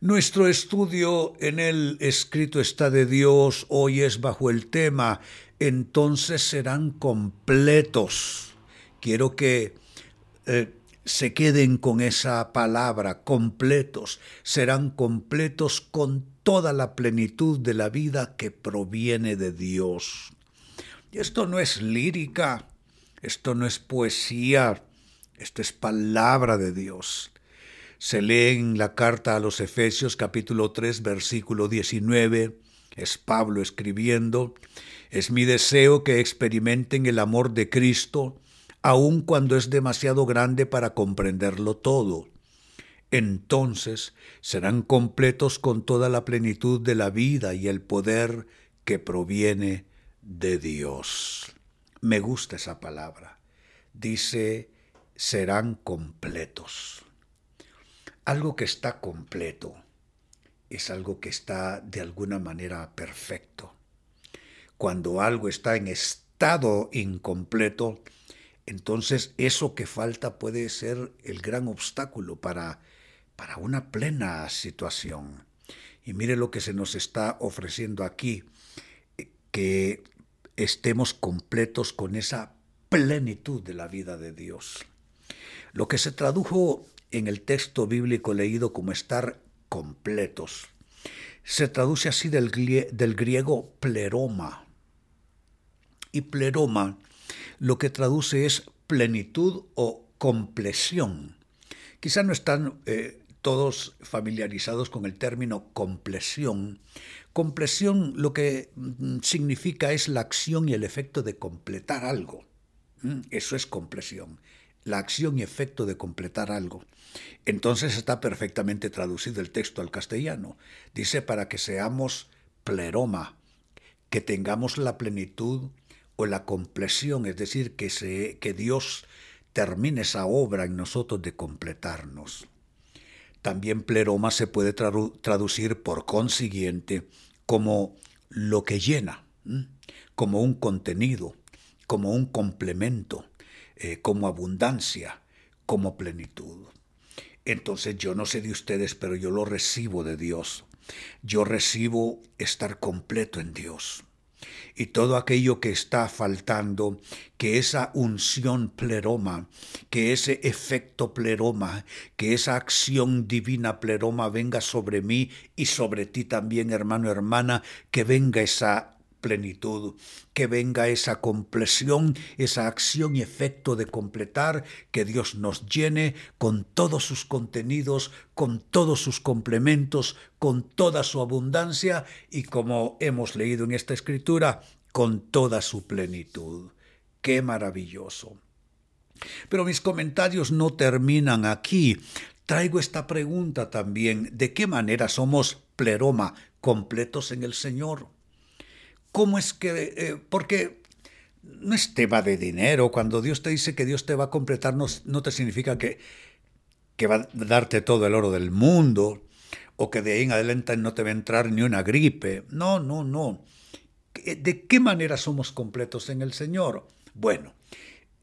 Nuestro estudio en el escrito está de Dios hoy es bajo el tema entonces serán completos. Quiero que eh, se queden con esa palabra, completos. Serán completos con toda la plenitud de la vida que proviene de Dios. Y esto no es lírica, esto no es poesía, esto es palabra de Dios. Se lee en la carta a los Efesios capítulo 3 versículo 19, es Pablo escribiendo, es mi deseo que experimenten el amor de Cristo, aun cuando es demasiado grande para comprenderlo todo. Entonces serán completos con toda la plenitud de la vida y el poder que proviene de Dios. Me gusta esa palabra. Dice, serán completos. Algo que está completo es algo que está de alguna manera perfecto. Cuando algo está en estado incompleto, entonces eso que falta puede ser el gran obstáculo para, para una plena situación. Y mire lo que se nos está ofreciendo aquí, que estemos completos con esa plenitud de la vida de Dios. Lo que se tradujo en el texto bíblico leído como estar completos. Se traduce así del, griego pleroma. Y pleroma lo que traduce es plenitud o compleción. Quizá no están eh, todos familiarizados con el término compleción. Compleción lo que mm, significa es la acción y el efecto de completar algo. Mm, eso es compleción la acción y efecto de completar algo. Entonces está perfectamente traducido el texto al castellano. Dice para que seamos pleroma, que tengamos la plenitud o la compleción, es decir, que, se, que Dios termine esa obra en nosotros de completarnos. También pleroma se puede traducir por consiguiente como lo que llena, como un contenido, como un complemento, eh, como abundancia, como plenitud. Entonces yo no sé de ustedes, pero yo lo recibo de Dios. Yo recibo estar completo en Dios. Y todo aquello que está faltando, que esa unción pleroma, que ese efecto pleroma, que esa acción divina pleroma venga sobre mí y sobre ti también, hermano, hermana, que venga esa plenitud, que venga esa compleción, esa acción y efecto de completar, que Dios nos llene con todos sus contenidos, con todos sus complementos, con toda su abundancia y como hemos leído en esta escritura, con toda su plenitud. ¡Qué maravilloso! Pero mis comentarios no terminan aquí. Traigo esta pregunta también, ¿de qué manera somos pleroma completos en el Señor? ¿Cómo es que...? Eh, porque no es tema de dinero. Cuando Dios te dice que Dios te va a completar, no, te significa que, que va a darte todo el oro del mundo o que de ahí en adelante no te va a entrar ni una gripe. No, no, no. ¿De qué manera somos completos en el Señor? Bueno,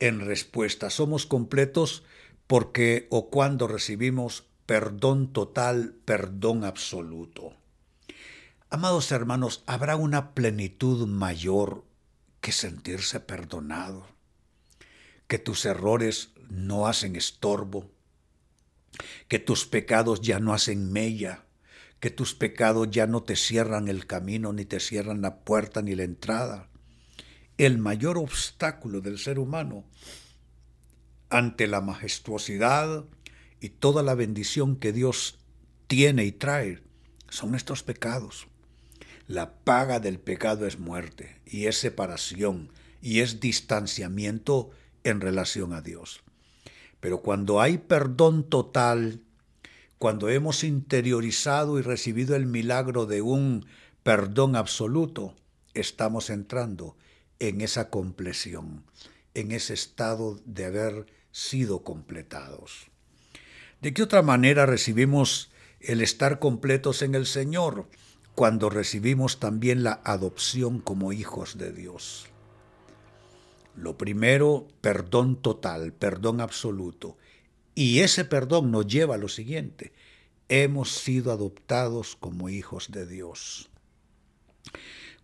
en respuesta, somos completos porque o cuando recibimos perdón total, perdón absoluto. Amados hermanos, habrá una plenitud mayor que sentirse perdonado, que tus errores no hacen estorbo, que tus pecados ya no hacen mella, que tus pecados ya no te cierran el camino, ni te cierran la puerta, ni la entrada. El mayor obstáculo del ser humano ante la majestuosidad y toda la bendición que Dios tiene y trae son nuestros pecados. La paga del pecado es muerte y es separación y es distanciamiento en relación a Dios. Pero cuando hay perdón total, cuando hemos interiorizado y recibido el milagro de un perdón absoluto, estamos entrando en esa compleción, en ese estado de haber sido completados. ¿De qué otra manera recibimos el estar completos en el Señor? Cuando recibimos también la adopción como hijos de Dios. Lo primero, perdón total, perdón absoluto. Y ese perdón nos lleva a lo siguiente. Hemos sido adoptados como hijos de Dios.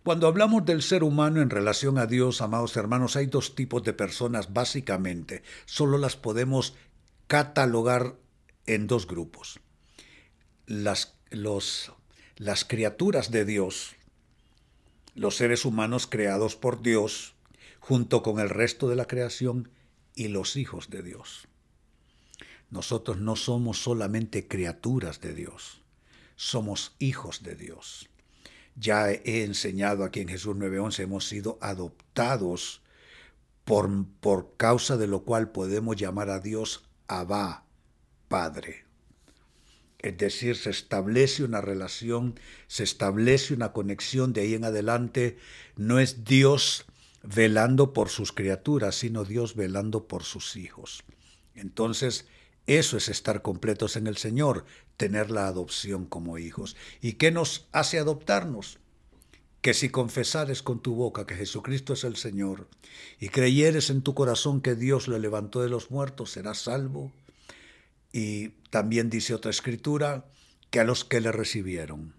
Cuando hablamos del ser humano en relación a Dios, amados hermanos, hay dos tipos de personas básicamente. Solo las podemos catalogar en dos grupos. Las, los, las criaturas de Dios, los seres humanos creados por Dios, junto con el resto de la creación, y los hijos de Dios. Nosotros no somos solamente criaturas de Dios, somos hijos de Dios. Ya he enseñado aquí en Jesús 9:11, hemos sido adoptados por, por causa de lo cual podemos llamar a Dios Abba, Padre. Es decir, se establece una relación, se establece una conexión de ahí en adelante. No es Dios velando por sus criaturas, sino Dios velando por sus hijos. Entonces, eso es estar completos en el Señor, tener la adopción como hijos. ¿Y qué nos hace adoptarnos? Que si confesares con tu boca que Jesucristo es el Señor y creyeres en tu corazón que Dios lo levantó de los muertos, serás salvo. Y también dice otra escritura que a los que le recibieron,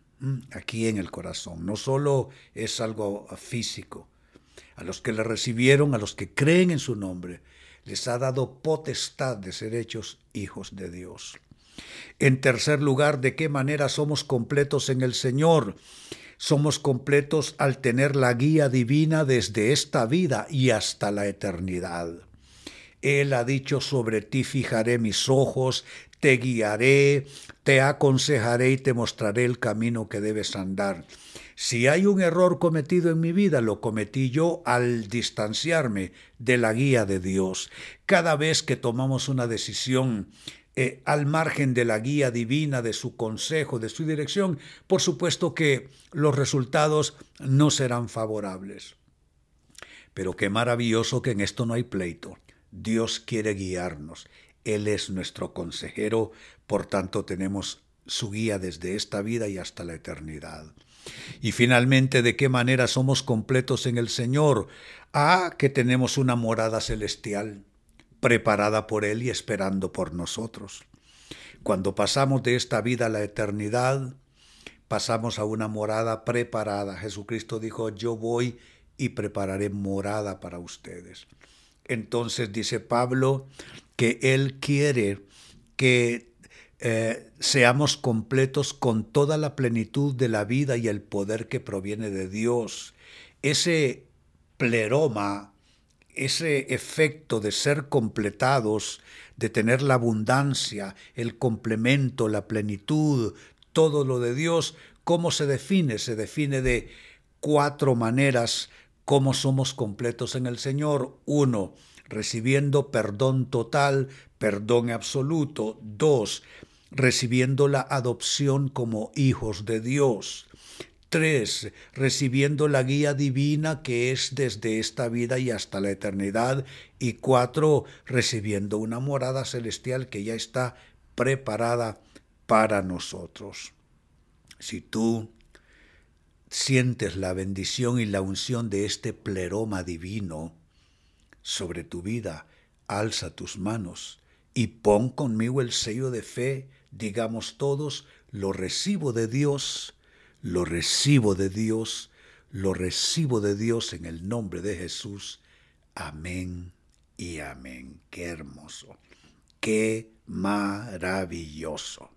aquí en el corazón, no solo es algo físico, a los que le recibieron, a los que creen en su nombre, les ha dado potestad de ser hechos hijos de Dios. En tercer lugar, ¿de qué manera somos completos en el Señor? Somos completos al tener la guía divina desde esta vida y hasta la eternidad. Él ha dicho sobre ti fijaré mis ojos, te guiaré, te aconsejaré y te mostraré el camino que debes andar. Si hay un error cometido en mi vida, lo cometí yo al distanciarme de la guía de Dios. Cada vez que tomamos una decisión eh, al margen de la guía divina, de su consejo, de su dirección, por supuesto que los resultados no serán favorables. Pero qué maravilloso que en esto no hay pleito. Dios quiere guiarnos. Él es nuestro consejero, por tanto tenemos su guía desde esta vida y hasta la eternidad. Y finalmente, ¿de qué manera somos completos en el Señor? Ah, que tenemos una morada celestial, preparada por Él y esperando por nosotros. Cuando pasamos de esta vida a la eternidad, pasamos a una morada preparada. Jesucristo dijo, yo voy y prepararé morada para ustedes. Entonces dice Pablo que Él quiere que eh, seamos completos con toda la plenitud de la vida y el poder que proviene de Dios. Ese pleroma, ese efecto de ser completados, de tener la abundancia, el complemento, la plenitud, todo lo de Dios, ¿cómo se define? Se define de cuatro maneras cómo somos completos en el Señor. Uno, recibiendo perdón total, perdón absoluto. Dos, recibiendo la adopción como hijos de Dios. Tres, recibiendo la guía divina que es desde esta vida y hasta la eternidad. Y cuatro, recibiendo una morada celestial que ya está preparada para nosotros. Si tú sientes la bendición y la unción de este pleroma divino sobre tu vida, alza tus manos y pon conmigo el sello de fe digamos todos, lo recibo de Dios, lo recibo de Dios, lo recibo de Dios en el nombre de Jesús. Amén y amén. Qué hermoso, qué maravilloso.